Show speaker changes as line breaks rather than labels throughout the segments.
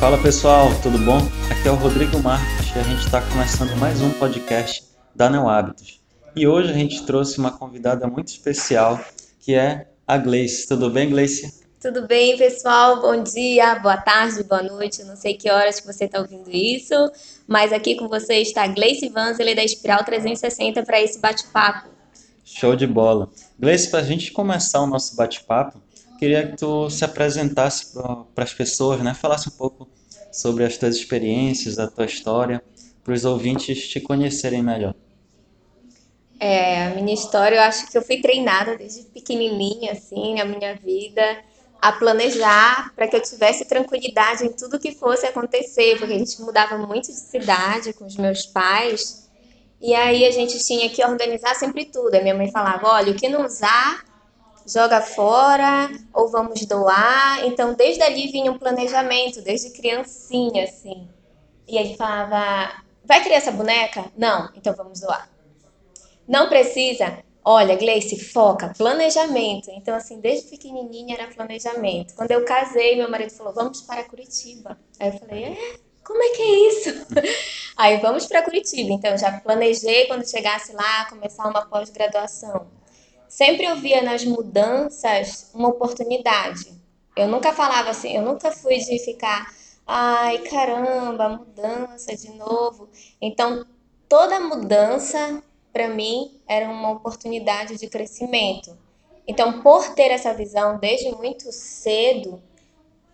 Fala pessoal, tudo bom? Aqui é o Rodrigo Marques e a gente está começando mais um podcast da Neo Hábitos. E hoje a gente trouxe uma convidada muito especial que é a Gleice. Tudo bem, Gleice?
Tudo bem, pessoal? Bom dia, boa tarde, boa noite. não sei que horas que você está ouvindo isso, mas aqui com você está a Gleice Vanzele da Espiral 360 para esse bate-papo.
Show de bola. Gleice, para a gente começar o nosso bate-papo, queria que tu se apresentasse para as pessoas, né? Falasse um pouco sobre as tuas experiências, a tua história, para os ouvintes te conhecerem melhor.
É, a minha história, eu acho que eu fui treinada desde pequenininha, assim, na minha vida, a planejar para que eu tivesse tranquilidade em tudo que fosse acontecer, porque a gente mudava muito de cidade com os meus pais, e aí a gente tinha que organizar sempre tudo. A minha mãe falava: olha, o que não usar, joga fora ou vamos doar. Então, desde ali vinha um planejamento, desde criancinha, assim. E ele falava: vai criar essa boneca? Não, então vamos doar. Não precisa? Olha, Gleice, foca, planejamento. Então, assim, desde pequenininha era planejamento. Quando eu casei, meu marido falou: vamos para Curitiba. Aí eu falei: é? Como é que é isso? Aí vamos para Curitiba. Então, já planejei quando chegasse lá começar uma pós-graduação sempre eu via nas mudanças uma oportunidade. Eu nunca falava assim, eu nunca fui de ficar, ai caramba, mudança de novo. Então, toda mudança para mim era uma oportunidade de crescimento. Então, por ter essa visão desde muito cedo,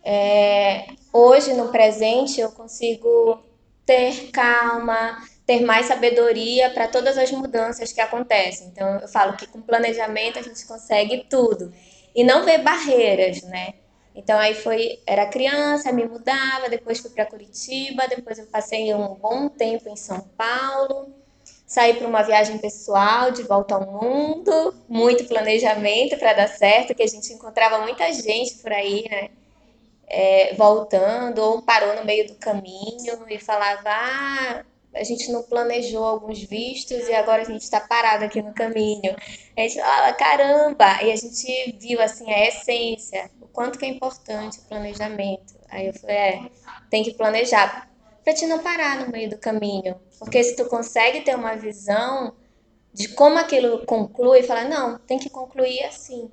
é, hoje no presente eu consigo ter calma, ter mais sabedoria para todas as mudanças que acontecem. Então, eu falo que com planejamento a gente consegue tudo e não ver barreiras, né? Então aí foi, era criança, me mudava, depois fui para Curitiba, depois eu passei um bom tempo em São Paulo, saí para uma viagem pessoal de volta ao mundo, muito planejamento para dar certo, que a gente encontrava muita gente por aí, né? É, voltando ou parou no meio do caminho e falava, ah, a gente não planejou alguns vistos e agora a gente está parado aqui no caminho. A gente fala, caramba! E a gente viu, assim, a essência, o quanto que é importante o planejamento. Aí eu falei, é, tem que planejar para te não parar no meio do caminho. Porque se tu consegue ter uma visão de como aquilo conclui, fala, não, tem que concluir assim.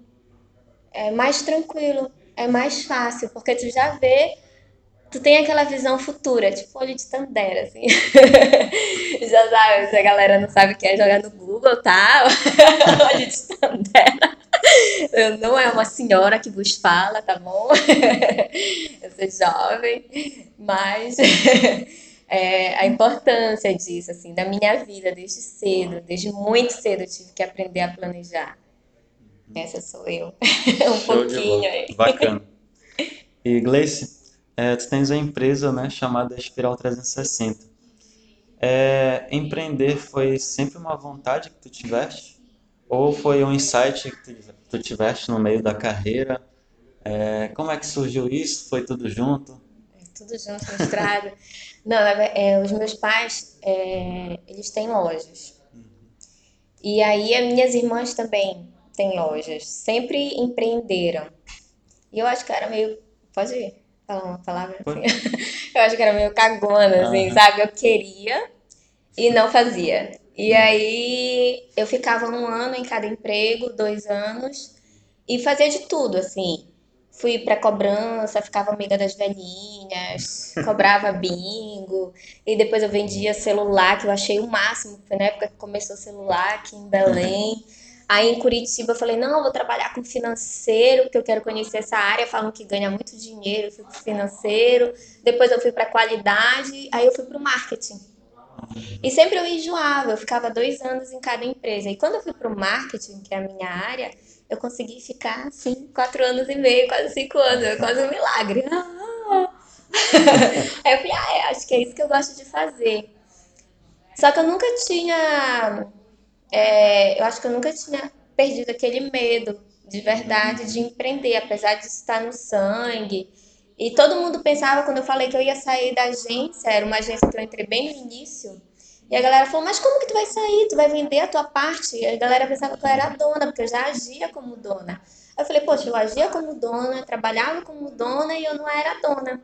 É mais tranquilo, é mais fácil, porque tu já vê tu tem aquela visão futura, tipo olho de Tandera, assim. Já sabe, se a galera não sabe o que é jogar no Google, tá? olho de Tandera. Eu não é uma senhora que vos fala, tá bom? Eu sou jovem, mas é, a importância disso, assim, da minha vida desde cedo, desde muito cedo eu tive que aprender a planejar. Essa sou eu. um Show pouquinho aí.
Bacana. E Gleice, é, tu tens uma empresa né, chamada Espiral 360. É, empreender foi sempre uma vontade que tu tiveste? Ou foi um insight que tu, tu tiveste no meio da carreira? É, como é que surgiu isso? Foi tudo junto?
É, tudo junto, misturado. Não, é, os meus pais, é, eles têm lojas. Uhum. E aí as minhas irmãs também têm lojas. Sempre empreenderam. E eu acho que era meio... Pode ir falar uma palavra assim. eu acho que era meio cagona, assim, sabe? Eu queria e não fazia. E aí eu ficava um ano em cada emprego, dois anos, e fazia de tudo, assim. Fui pra cobrança, ficava amiga das velhinhas, cobrava bingo, e depois eu vendia celular, que eu achei o máximo, foi na época que começou o celular aqui em Belém. Aí em Curitiba eu falei, não, vou trabalhar com financeiro, porque eu quero conhecer essa área. Falam que ganha muito dinheiro, financeiro. Depois eu fui para qualidade, aí eu fui para o marketing. E sempre eu enjoava, eu ficava dois anos em cada empresa. E quando eu fui para o marketing, que é a minha área, eu consegui ficar, assim, quatro anos e meio, quase cinco anos. É quase um milagre. aí eu falei, ah, é, acho que é isso que eu gosto de fazer. Só que eu nunca tinha é, eu acho que eu nunca tinha perdido aquele medo de verdade de empreender, apesar de estar no sangue. E todo mundo pensava, quando eu falei que eu ia sair da agência, era uma agência que eu entrei bem no início, e a galera falou, mas como que tu vai sair? Tu vai vender a tua parte? E a galera pensava que eu era dona, porque eu já agia como dona. Eu falei, poxa, eu agia como dona, trabalhava como dona e eu não era dona.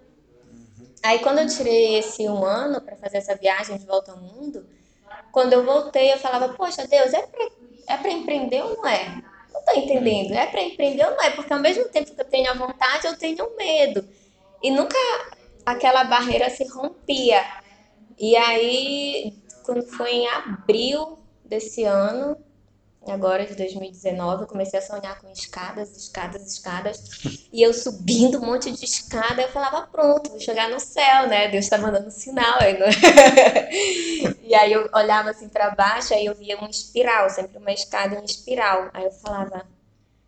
Aí quando eu tirei esse um ano para fazer essa viagem de volta ao mundo, quando eu voltei eu falava, poxa Deus, é pra, é pra empreender ou não é? Não tô entendendo, é pra empreender ou não é? Porque ao mesmo tempo que eu tenho a vontade, eu tenho medo. E nunca aquela barreira se rompia. E aí, quando foi em abril desse ano, agora de 2019, eu comecei a sonhar com escadas, escadas, escadas. E eu subindo um monte de escada, eu falava, pronto, vou chegar no céu, né? Deus tá mandando um sinal aí. Não... e aí eu olhava assim para baixo, aí eu via uma espiral, sempre uma escada em espiral. Aí eu falava,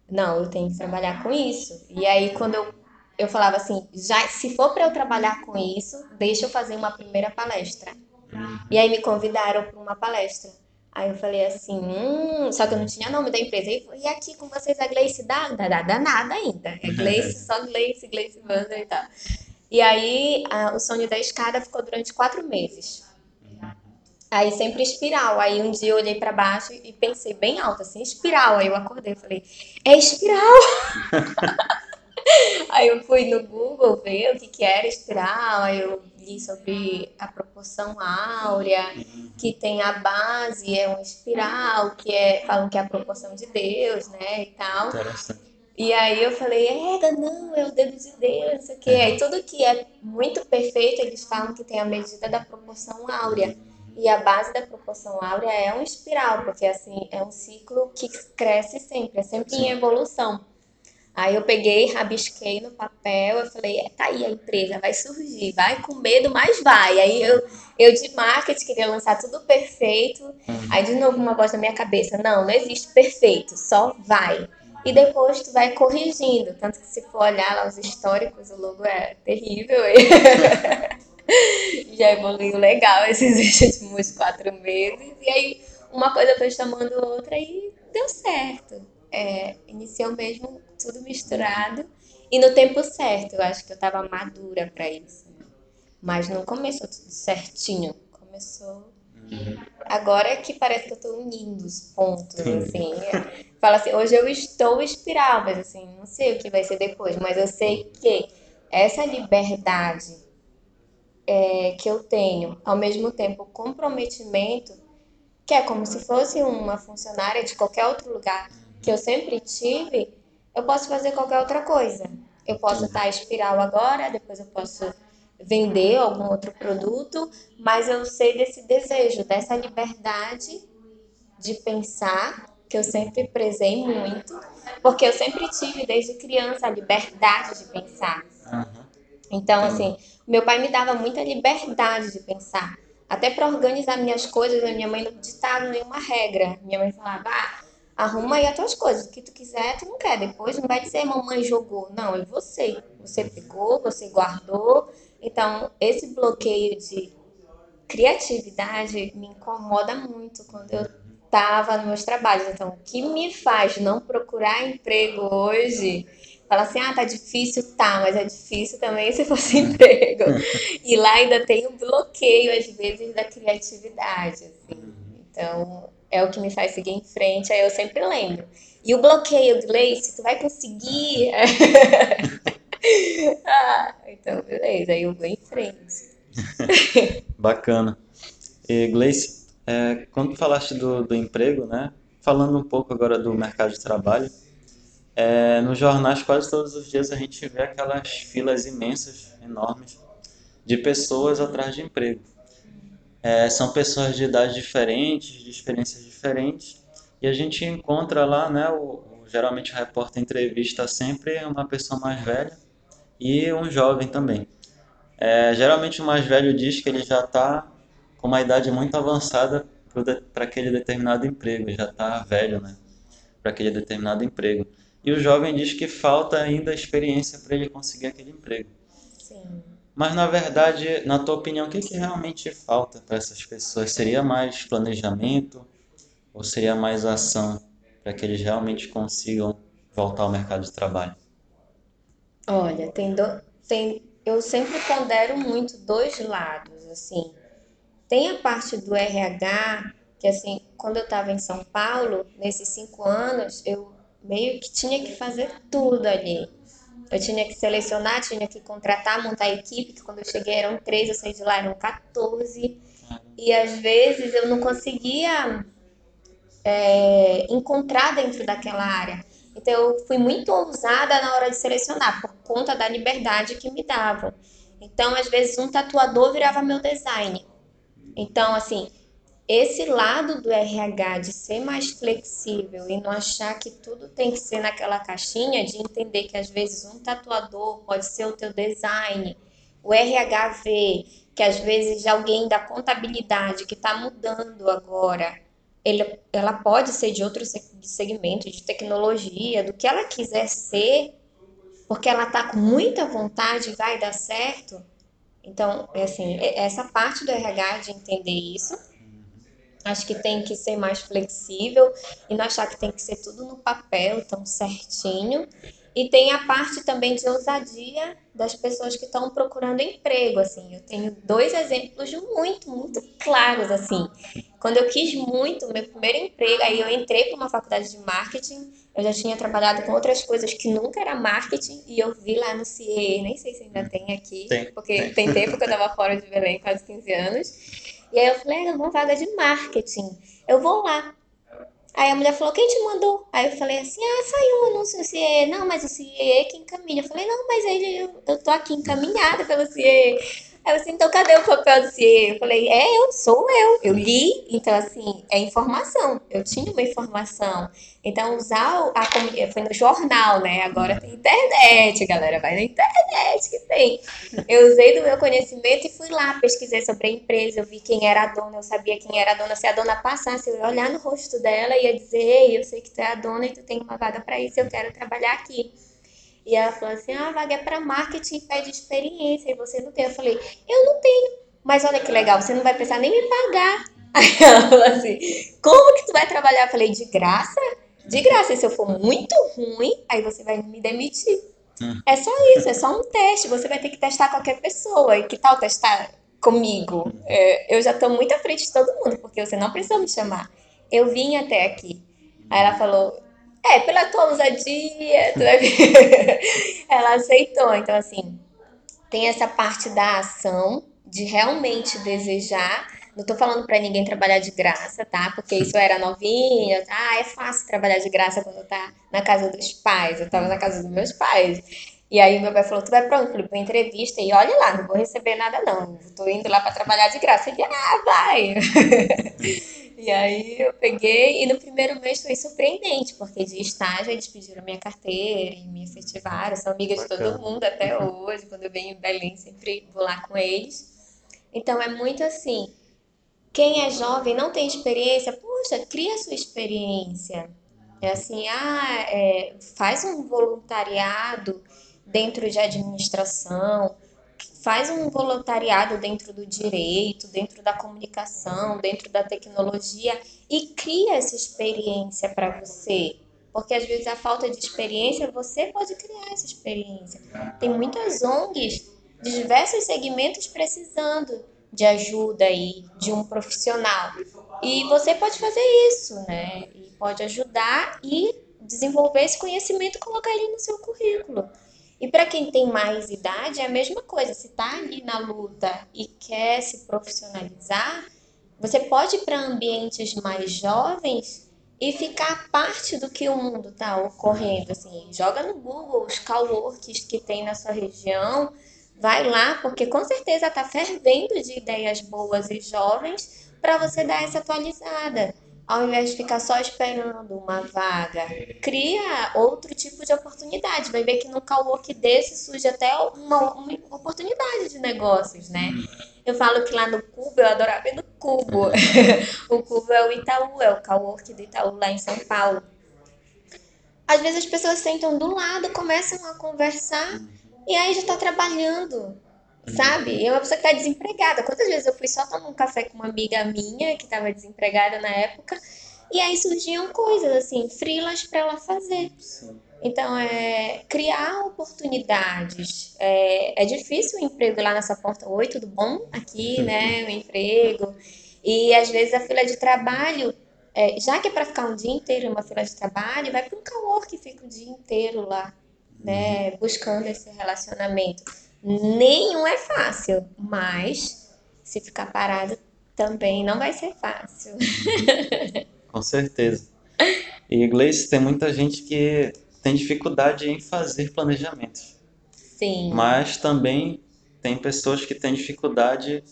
não, eu tenho que trabalhar com isso. E aí quando eu eu falava assim, já se for para eu trabalhar com isso, deixa eu fazer uma primeira palestra. E aí me convidaram para uma palestra. Aí eu falei assim, hum, só que eu não tinha nome da empresa. E aqui com vocês a Gleice dá, dá, dá, dá nada ainda. É Gleice, só Gleice, Gleice Banda e tal. E aí a, o sonho da escada ficou durante quatro meses. Aí sempre espiral. Aí um dia eu olhei para baixo e pensei bem alto, assim, espiral. Aí eu acordei e falei, é espiral! Aí eu fui no Google ver o que, que era espiral, aí eu li sobre a proporção áurea, que tem a base, é uma espiral, que é, falam que é a proporção de Deus, né, e tal. E aí eu falei, é, não, é o dedo de Deus, não sei o quê. Aí tudo que é muito perfeito, eles falam que tem a medida da proporção áurea. E a base da proporção áurea é um espiral, porque assim, é um ciclo que cresce sempre, é sempre Sim. em evolução. Aí eu peguei, rabisquei no papel, eu falei, é, tá aí a empresa, vai surgir, vai com medo, mas vai. Aí eu, eu de marketing queria lançar tudo perfeito, uhum. aí de novo uma voz na minha cabeça, não, não existe perfeito, só vai. E depois tu vai corrigindo, tanto que se for olhar lá os históricos, o logo é terrível. Já evoluiu legal esses últimos quatro meses, e aí uma coisa foi chamando outra e deu certo é, iniciou mesmo tudo misturado e no tempo certo. Eu acho que eu estava madura para isso. Né? Mas não começou tudo certinho. Começou. Agora é que parece que eu estou unindo os pontos, assim. Fala assim, hoje eu estou espiral, mas assim, não sei o que vai ser depois, mas eu sei que essa liberdade é, que eu tenho, ao mesmo tempo comprometimento, que é como se fosse uma funcionária de qualquer outro lugar, que eu sempre tive, eu posso fazer qualquer outra coisa. Eu posso estar espiral agora, depois eu posso vender algum outro produto, mas eu sei desse desejo, dessa liberdade de pensar, que eu sempre prezei muito, porque eu sempre tive desde criança a liberdade de pensar. Então, assim, meu pai me dava muita liberdade de pensar. Até para organizar minhas coisas, a minha mãe não ditava nenhuma regra. Minha mãe falava, ah, arruma aí as tuas coisas. O que tu quiser, tu não quer. Depois não vai dizer mamãe jogou. Não, é você. Você pegou, você guardou. Então, esse bloqueio de criatividade me incomoda muito quando eu estava nos meus trabalhos. Então, o que me faz não procurar emprego hoje? Fala assim, ah, tá difícil, tá, mas é difícil também se fosse emprego. e lá ainda tem o um bloqueio, às vezes, da criatividade, assim. Então, é o que me faz seguir em frente, aí eu sempre lembro. E o bloqueio, Gleice, tu vai conseguir? ah, então, beleza, aí eu vou em frente.
Bacana. E, Gleice, é, quando falaste do, do emprego, né? Falando um pouco agora do mercado de trabalho, é, nos jornais quase todos os dias a gente vê aquelas filas imensas, enormes, de pessoas atrás de emprego. É, são pessoas de idades diferentes, de experiências diferentes, e a gente encontra lá, né, o, geralmente o repórter entrevista sempre uma pessoa mais velha e um jovem também. É, geralmente o mais velho diz que ele já está com uma idade muito avançada para aquele determinado emprego, já está velho, né, para aquele determinado emprego. E o jovem diz que falta ainda experiência para ele conseguir aquele emprego. Sim. Mas na verdade, na tua opinião, o que, que realmente falta para essas pessoas? Seria mais planejamento ou seria mais ação para que eles realmente consigam voltar ao mercado de trabalho?
Olha, tem, do, tem eu sempre pondero muito dois lados, assim. Tem a parte do RH, que assim, quando eu estava em São Paulo, nesses cinco anos, eu meio que tinha que fazer tudo ali Eu tinha que selecionar, tinha que contratar, montar a equipe, que quando eu cheguei eram três, eu saí de lá, eram 14. E às vezes eu não conseguia é, encontrar dentro daquela área. Então eu fui muito ousada na hora de selecionar, por conta da liberdade que me davam. Então, às vezes, um tatuador virava meu design. Então, assim, esse lado do RH de ser mais flexível e não achar que tudo tem que ser naquela caixinha, de entender que às vezes um tatuador pode ser o teu design, o RH vê que às vezes alguém da contabilidade que está mudando agora, ele, ela pode ser de outro segmento, de tecnologia, do que ela quiser ser, porque ela está com muita vontade, vai dar certo. Então, é assim, é, essa parte do RH de entender isso, acho que tem que ser mais flexível e não achar que tem que ser tudo no papel, tão certinho. E tem a parte também de ousadia das pessoas que estão procurando emprego, assim. Eu tenho dois exemplos muito, muito claros, assim. Quando eu quis muito meu primeiro emprego, aí eu entrei para uma faculdade de marketing, eu já tinha trabalhado com outras coisas que nunca era marketing, e eu vi lá no CIE, nem sei se ainda tem aqui,
tem,
porque
tem.
tem tempo que eu estava fora de Belém, quase 15 anos. E aí eu falei, é uma vaga de marketing, eu vou lá. Aí a mulher falou, quem te mandou? Aí eu falei assim, ah, saiu um anúncio no CIE. Não, mas o CIE é que encaminha. Eu falei, não, mas ele, eu, eu tô aqui encaminhada pelo CIE. Aí eu assim, então cadê o papel do CIE? Eu falei, é, eu, sou eu. Eu li, então assim, é informação. Eu tinha uma informação. Então usar a foi no jornal, né? Agora tem internet, galera, vai na internet que tem. Eu usei do meu conhecimento e fui lá, pesquisei sobre a empresa, eu vi quem era a dona, eu sabia quem era a dona. Se a dona passasse, eu ia olhar no rosto dela e ia dizer, eu sei que tu é a dona e tu tem uma vaga para isso, eu quero trabalhar aqui. E ela falou assim: ah, a vaga é para marketing pede experiência e você não tem. Eu falei: eu não tenho. Mas olha que legal, você não vai precisar nem me pagar. Aí ela falou assim: como que tu vai trabalhar? Eu falei: de graça? De graça. E se eu for muito ruim, aí você vai me demitir.
Hum.
É só isso, é só um teste. Você vai ter que testar qualquer pessoa. E que tal testar comigo? É, eu já estou muito à frente de todo mundo, porque você não precisou me chamar. Eu vim até aqui. Aí ela falou: é, pela tua ousadia, tu ela aceitou. Então, assim, tem essa parte da ação, de realmente desejar. Não tô falando para ninguém trabalhar de graça, tá? Porque isso era novinha, tá? Ah, é fácil trabalhar de graça quando tá na casa dos pais. Eu tava na casa dos meus pais. E aí meu pai falou, tu vai pra onde? Pra entrevista. E olha lá, não vou receber nada não. Tô indo lá para trabalhar de graça. Ele, ah, vai. E aí eu peguei, e no primeiro mês foi surpreendente, porque de estágio eles pediram minha carteira e me efetivaram, são amigas de todo mundo até hoje, quando eu venho em Belém sempre vou lá com eles. Então é muito assim, quem é jovem não tem experiência, poxa, cria sua experiência. É assim, ah, é, faz um voluntariado dentro de administração, faz um voluntariado dentro do direito, dentro da comunicação, dentro da tecnologia e cria essa experiência para você. Porque às vezes a falta de experiência, você pode criar essa experiência. Tem muitas ONGs de diversos segmentos precisando de ajuda aí de um profissional. E você pode fazer isso, né? E pode ajudar e desenvolver esse conhecimento e colocar ele no seu currículo. E para quem tem mais idade, é a mesma coisa. Se está ali na luta e quer se profissionalizar, você pode ir para ambientes mais jovens e ficar parte do que o mundo está ocorrendo. Assim, joga no Google os coworks que tem na sua região, vai lá, porque com certeza está fervendo de ideias boas e jovens para você dar essa atualizada ao invés de ficar só esperando uma vaga, cria outro tipo de oportunidade. Vai ver que no cowork desse surge até uma, uma oportunidade de negócios, né? Eu falo que lá no Cubo, eu adorava ir no Cubo. o Cubo é o Itaú, é o cowork do Itaú lá em São Paulo. Às vezes as pessoas sentam do lado, começam a conversar e aí já está trabalhando sabe? É uma pessoa que está desempregada. Quantas vezes eu fui só tomar um café com uma amiga minha que estava desempregada na época e aí surgiam coisas assim, frilas para ela fazer. Sim. Então, é criar oportunidades. É, é difícil o emprego lá nessa porta. Oi, tudo bom? Aqui, né? O emprego. E às vezes a fila de trabalho, é, já que é para ficar um dia inteiro em uma fila de trabalho, vai para um calor que fica o dia inteiro lá. né, buscando esse relacionamento. Nenhum é fácil, mas se ficar parado também não vai ser fácil.
Com certeza. E inglês tem muita gente que tem dificuldade em fazer planejamentos.
Sim.
Mas também tem pessoas que têm dificuldade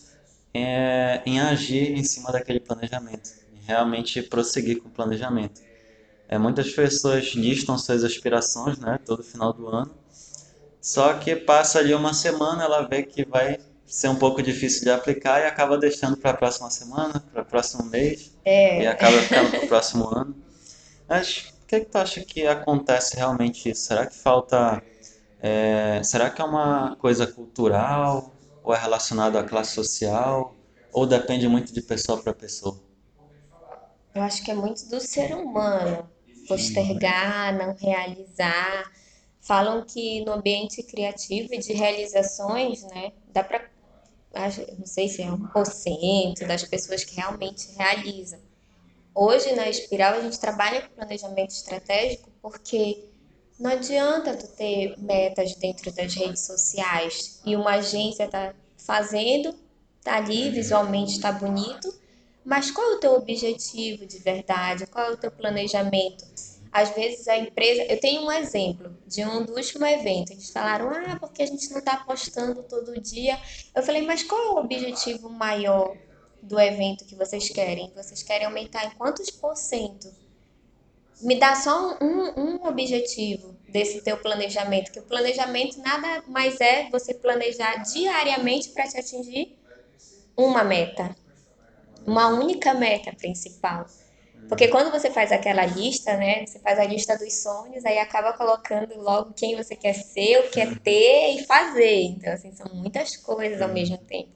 é, em agir em cima daquele planejamento, em realmente prosseguir com o planejamento. É, muitas pessoas listam suas aspirações, né, todo final do ano, só que passa ali uma semana, ela vê que vai ser um pouco difícil de aplicar e acaba deixando para a próxima semana, para o próximo mês,
É.
e acaba ficando para o próximo ano. Mas o que, que tu acha que acontece realmente isso? Será que falta. é, será que é uma coisa cultural? Ou é relacionado à classe social? Ou depende muito de pessoa para pessoa?
Eu acho que é muito do ser humano postergar, não realizar. Falam que no ambiente criativo e de realizações, né, dá para, não sei se é um por cento das pessoas que realmente realizam. Hoje na Espiral a gente trabalha com planejamento estratégico porque não adianta tu ter metas dentro das redes sociais e uma agência tá fazendo, tá ali, visualmente tá bonito, mas qual é o teu objetivo de verdade? Qual é o teu planejamento? Às vezes a empresa. Eu tenho um exemplo de um do último evento. Eles falaram, ah, porque a gente não está postando todo dia. Eu falei, mas qual é o objetivo maior do evento que vocês querem? Vocês querem aumentar em quantos por cento? Me dá só um, um objetivo desse teu planejamento, que o planejamento nada mais é você planejar diariamente para te atingir uma meta uma única meta principal. Porque quando você faz aquela lista, né? Você faz a lista dos sonhos, aí acaba colocando logo quem você quer ser, o que quer ter e fazer. Então, assim, são muitas coisas ao mesmo tempo.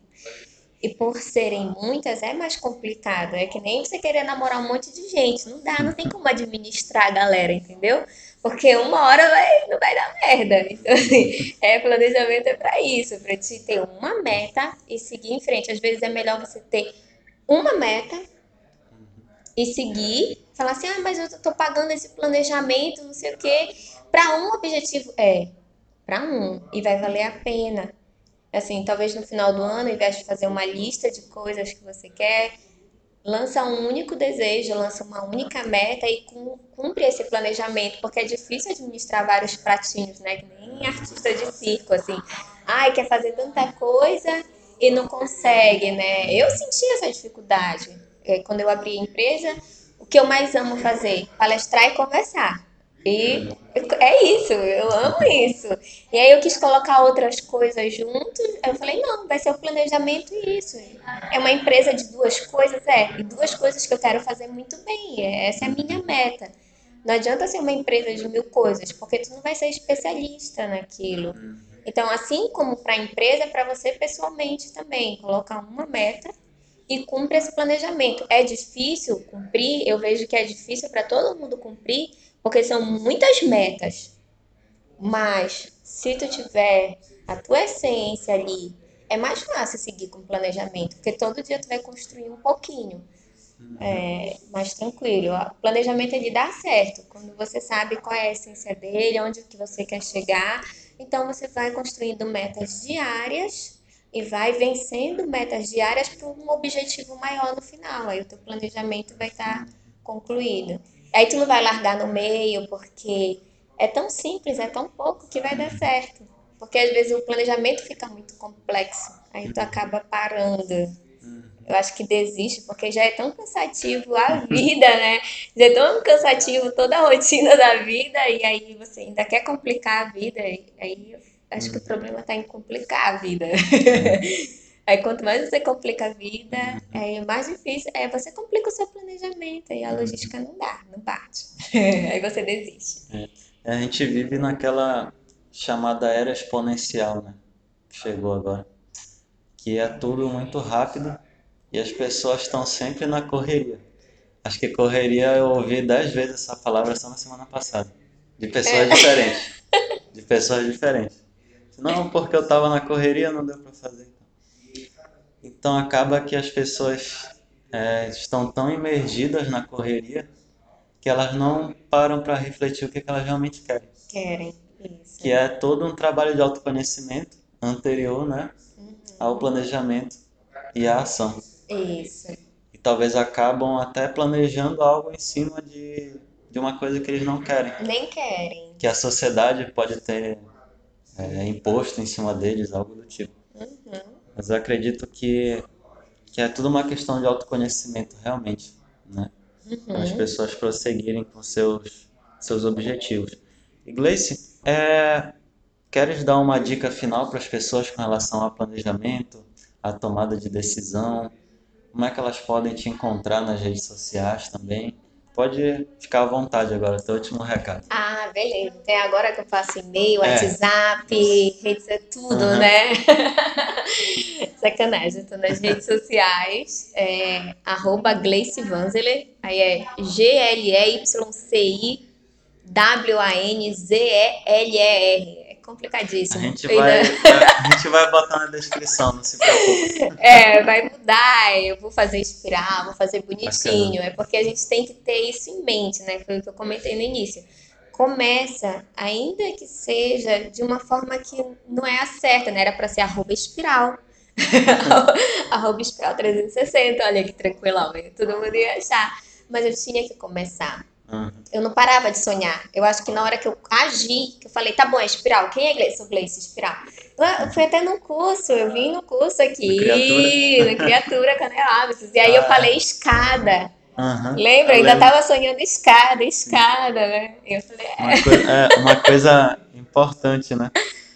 E por serem muitas, é mais complicado. É que nem você querer namorar um monte de gente. Não dá, não tem como administrar a galera, entendeu? Porque uma hora vai, não vai dar merda. Então, assim, é, planejamento é para isso, para te ter uma meta e seguir em frente. Às vezes é melhor você ter uma meta e seguir, falar assim, ah, mas eu tô pagando esse planejamento, não sei o quê, para um objetivo. É, para um, e vai valer a pena. Assim, talvez no final do ano, ao invés de fazer uma lista de coisas que você quer, lança um único desejo, lança uma única meta e cumpre esse planejamento, porque é difícil administrar vários pratinhos, né? Que nem artista de circo, assim. Ai, quer fazer tanta coisa e não consegue, né? Eu senti essa dificuldade. É, quando eu abri a empresa, o que eu mais amo fazer? Palestrar e conversar. E é isso, eu amo isso. E aí eu quis colocar outras coisas juntos. Eu falei, não, vai ser o planejamento e isso. É uma empresa de duas coisas, é, e duas coisas que eu quero fazer muito bem. Essa é a minha meta. Não adianta ser uma empresa de mil coisas, porque tu não vai ser especialista naquilo. Então, assim como para a empresa, para você pessoalmente também, colocar uma meta e cumpre esse planejamento. É difícil cumprir, eu vejo que é difícil para todo mundo cumprir, porque são muitas metas. Mas se tu tiver a tua essência ali, é mais fácil seguir com o planejamento, porque todo dia tu vai construir um pouquinho. É, mais tranquilo. O planejamento ele dá certo quando você sabe qual é a essência dele, onde que você quer chegar então você vai construindo metas diárias e vai vencendo metas diárias para um objetivo maior no final. Aí o teu planejamento vai estar tá concluído. Aí tu não vai largar no meio porque é tão simples, é tão pouco que vai dar certo. Porque às vezes o planejamento fica muito complexo. Aí tu acaba parando. Eu acho que desiste, porque já é tão cansativo a vida, né? Já é tão cansativo toda a rotina da vida, e aí você ainda quer complicar a vida, aí acho que o problema está em complicar a vida. Aí quanto mais você complica a vida, é mais difícil. É, você complica o seu planejamento e a logística não dá, não bate. Aí você desiste.
É. A gente vive naquela chamada era exponencial, né? Chegou agora. Que é tudo muito rápido e as pessoas estão sempre na correria. Acho que correria eu ouvi dez vezes essa palavra só na semana passada. De pessoas é. diferentes. De pessoas diferentes. Não, porque eu estava na correria, não deu para fazer. Então acaba que as pessoas é, estão tão imergidas na correria que elas não param para refletir o que, que, elas realmente querem.
Querem. Isso.
que é todo um trabalho de autoconhecimento anterior, né, ao planejamento e à ação.
Isso.
E talvez acabam até planejando algo em cima de, de uma coisa que eles não querem,
Nem querem.
que a sociedade pode ter é, imposto em cima deles, algo do tipo. Mas eu acredito que, que é tudo uma questão de autoconhecimento, realmente, né? Para as pessoas prosseguirem com seus, seus objetivos. E Gleice, é, queres dar uma dica final para as pessoas com relação ao planejamento, à tomada de decisão? Como é que elas podem te encontrar nas redes sociais também? Pode ficar à vontade agora, teu último recado.
Ah, beleza. Até agora que eu faço e-mail,
É.
WhatsApp, redes, é tudo,
Aham.
né? Sacanagem, tô nas redes sociais, é, arroba Gleice Vanzeler, aí é G-L-E-Y-C-I-W-A-N-Z-E-L-E-R. É
A
complicadíssimo.
gente vai,
ainda-
a gente vai botar na descrição, não se preocupe.
É, vai mudar, eu vou fazer espiral, vou fazer bonitinho. É porque a gente tem que ter isso em mente, né? Foi o que eu comentei no início. Começa, ainda que seja de uma forma que não é a certa, né? Era para ser arroba espiral. arroba espiral 360, olha que tranquilão, todo mundo ia achar. Mas eu tinha que começar.
Uhum.
Eu não parava de sonhar. Eu acho que na hora que eu agi, que eu falei, tá bom, é espiral. Quem é Gleice? Sou Gleice, espiral. Eu, eu fui até no curso, eu vim no curso aqui,
No Criatura.
Criatura. E aí eu
Ah.
falei escada.
Uhum.
Lembra? Eu
Eu
ainda
lembro.
tava sonhando escada, escada, né? Eu falei, é.
Uma coisa, é, uma coisa importante, né?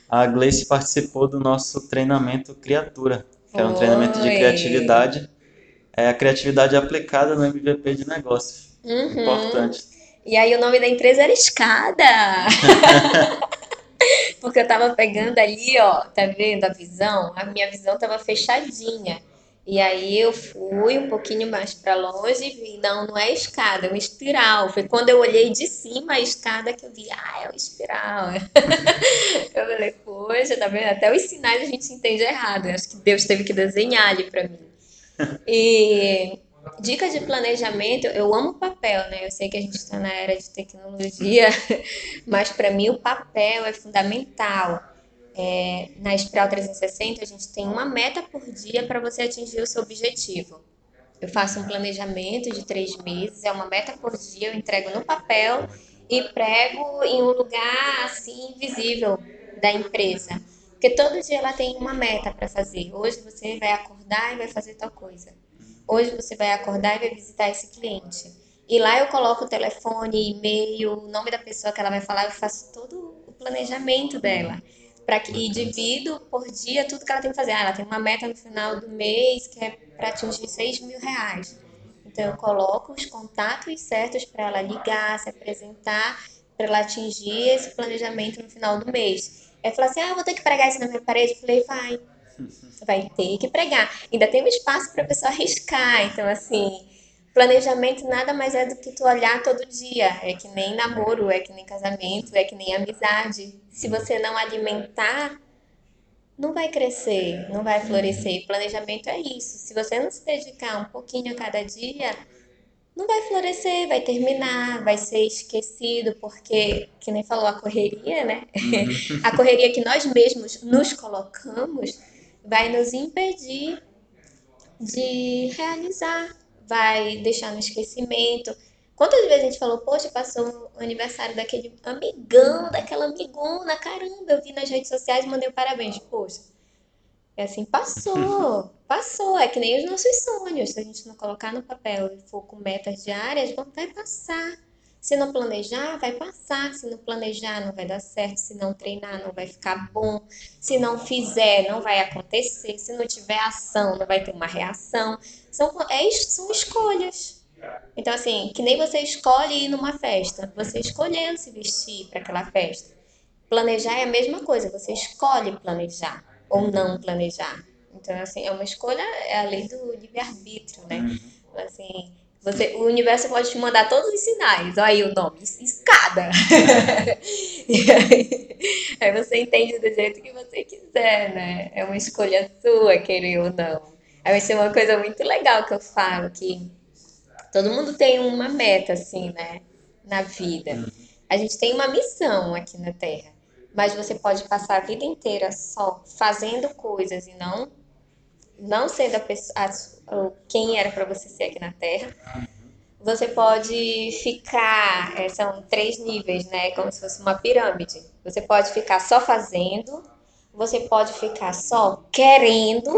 A Gleice participou do nosso treinamento Criatura, que era um treinamento de criatividade. É a criatividade aplicada no MVP de negócios.
Uhum.
Importante.
E aí o nome da empresa era Escada. Porque eu tava pegando ali, ó, tá vendo a visão? A minha visão tava fechadinha. E aí eu fui um pouquinho mais para longe e vi, não, não é escada, é uma espiral. Foi quando eu olhei de cima a escada que eu vi, ah, é uma espiral. Eu falei, poxa, tá vendo? Até os sinais a gente entende errado. Eu acho que Deus teve que desenhar ali para mim. E dica de planejamento, eu amo papel, né? Eu sei que a gente está na era de tecnologia, mas para mim o papel é fundamental. É, na Espiral 360, a gente tem uma meta por dia para você atingir o seu objetivo. Eu faço um planejamento de três meses, é uma meta por dia, eu entrego no papel e prego em um lugar assim invisível da empresa. Porque todo dia ela tem uma meta para fazer. Hoje você vai acordar e vai fazer tal coisa. Hoje você vai acordar e vai visitar esse cliente. E lá eu coloco o telefone, e-mail, o nome da pessoa que ela vai falar, eu faço todo o planejamento dela. Pra que, e divido por dia tudo que ela tem que fazer. Ah, ela tem uma meta no final do mês que é para atingir 6 mil reais. Então eu coloco os contatos certos para ela ligar, se apresentar, para ela atingir esse planejamento no final do mês. Aí fala assim: ah, vou ter que pregar isso na minha parede. Eu falei: vai. Vai ter que pregar. Ainda tem um espaço para a pessoa arriscar. Então, assim, planejamento nada mais é do que tu olhar todo dia. É que nem namoro, é que nem casamento, é que nem amizade. Se você não alimentar, não vai crescer, não vai florescer. Planejamento é isso. Se você não se dedicar um pouquinho a cada dia, não vai florescer, vai terminar, vai ser esquecido, porque, que nem falou, a correria, né? a correria que nós mesmos nos colocamos vai nos impedir de realizar, vai deixar no esquecimento. Quantas vezes a gente falou, poxa, passou o aniversário daquele amigão, daquela amigona, caramba, eu vi nas redes sociais e mandei um parabéns. Poxa, é assim, passou, passou. É que nem os nossos sonhos. Se a gente não colocar no papel e for com metas diárias, vão- vai passar. Se não planejar, vai passar. Se não planejar, não vai dar certo. Se não treinar, não vai ficar bom. Se não fizer, não vai acontecer. Se não tiver ação, não vai ter uma reação. São, é, são escolhas. Então, assim, que nem você escolhe ir numa festa. Você escolhendo se vestir para aquela festa. Planejar é a mesma coisa. Você escolhe planejar ou não planejar. Então, assim, é uma escolha, é a lei do livre-arbítrio, né? Assim, você, o universo pode te mandar todos os sinais. Olha aí o nome, es- escada. Aí, aí você entende do jeito que você quiser, né? É uma escolha sua, querer ou não. Aí vai ser uma coisa muito legal que eu falo, que todo mundo tem uma meta, assim, né? Na vida. A gente tem uma missão aqui na Terra. mas você pode passar a vida inteira só fazendo coisas e não não sendo a pessoa, a, quem era para você ser aqui na Terra. Você pode ficar, é, são três níveis, né? Como se fosse uma pirâmide. Você pode ficar só fazendo, você pode ficar só querendo,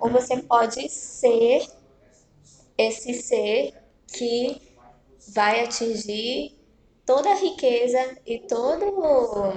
ou você pode ser esse ser que vai atingir toda a riqueza e todo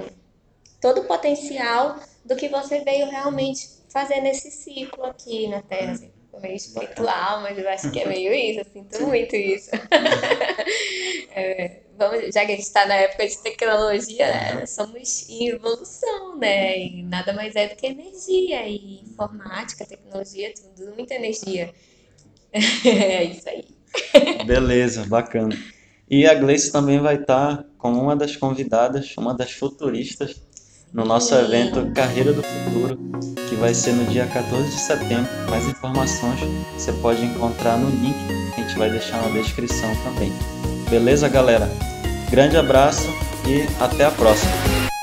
todo o potencial do que você veio realmente fazer nesse ciclo aqui na Terra. Meio espiritual, mas eu acho que é meio isso, eu sinto muito isso. é, vamos, já que a gente está na época de tecnologia, né, somos em evolução, né? E nada mais é do que energia e informática, tecnologia, tudo, muita energia. é isso aí.
Beleza, bacana. E a Gleice também vai estar como uma das convidadas, uma das futuristas no nosso evento Carreira do Futuro, que vai ser no dia 14 de setembro. Mais informações você pode encontrar no link que a gente vai deixar na descrição também. Beleza, galera? Grande abraço e até a próxima!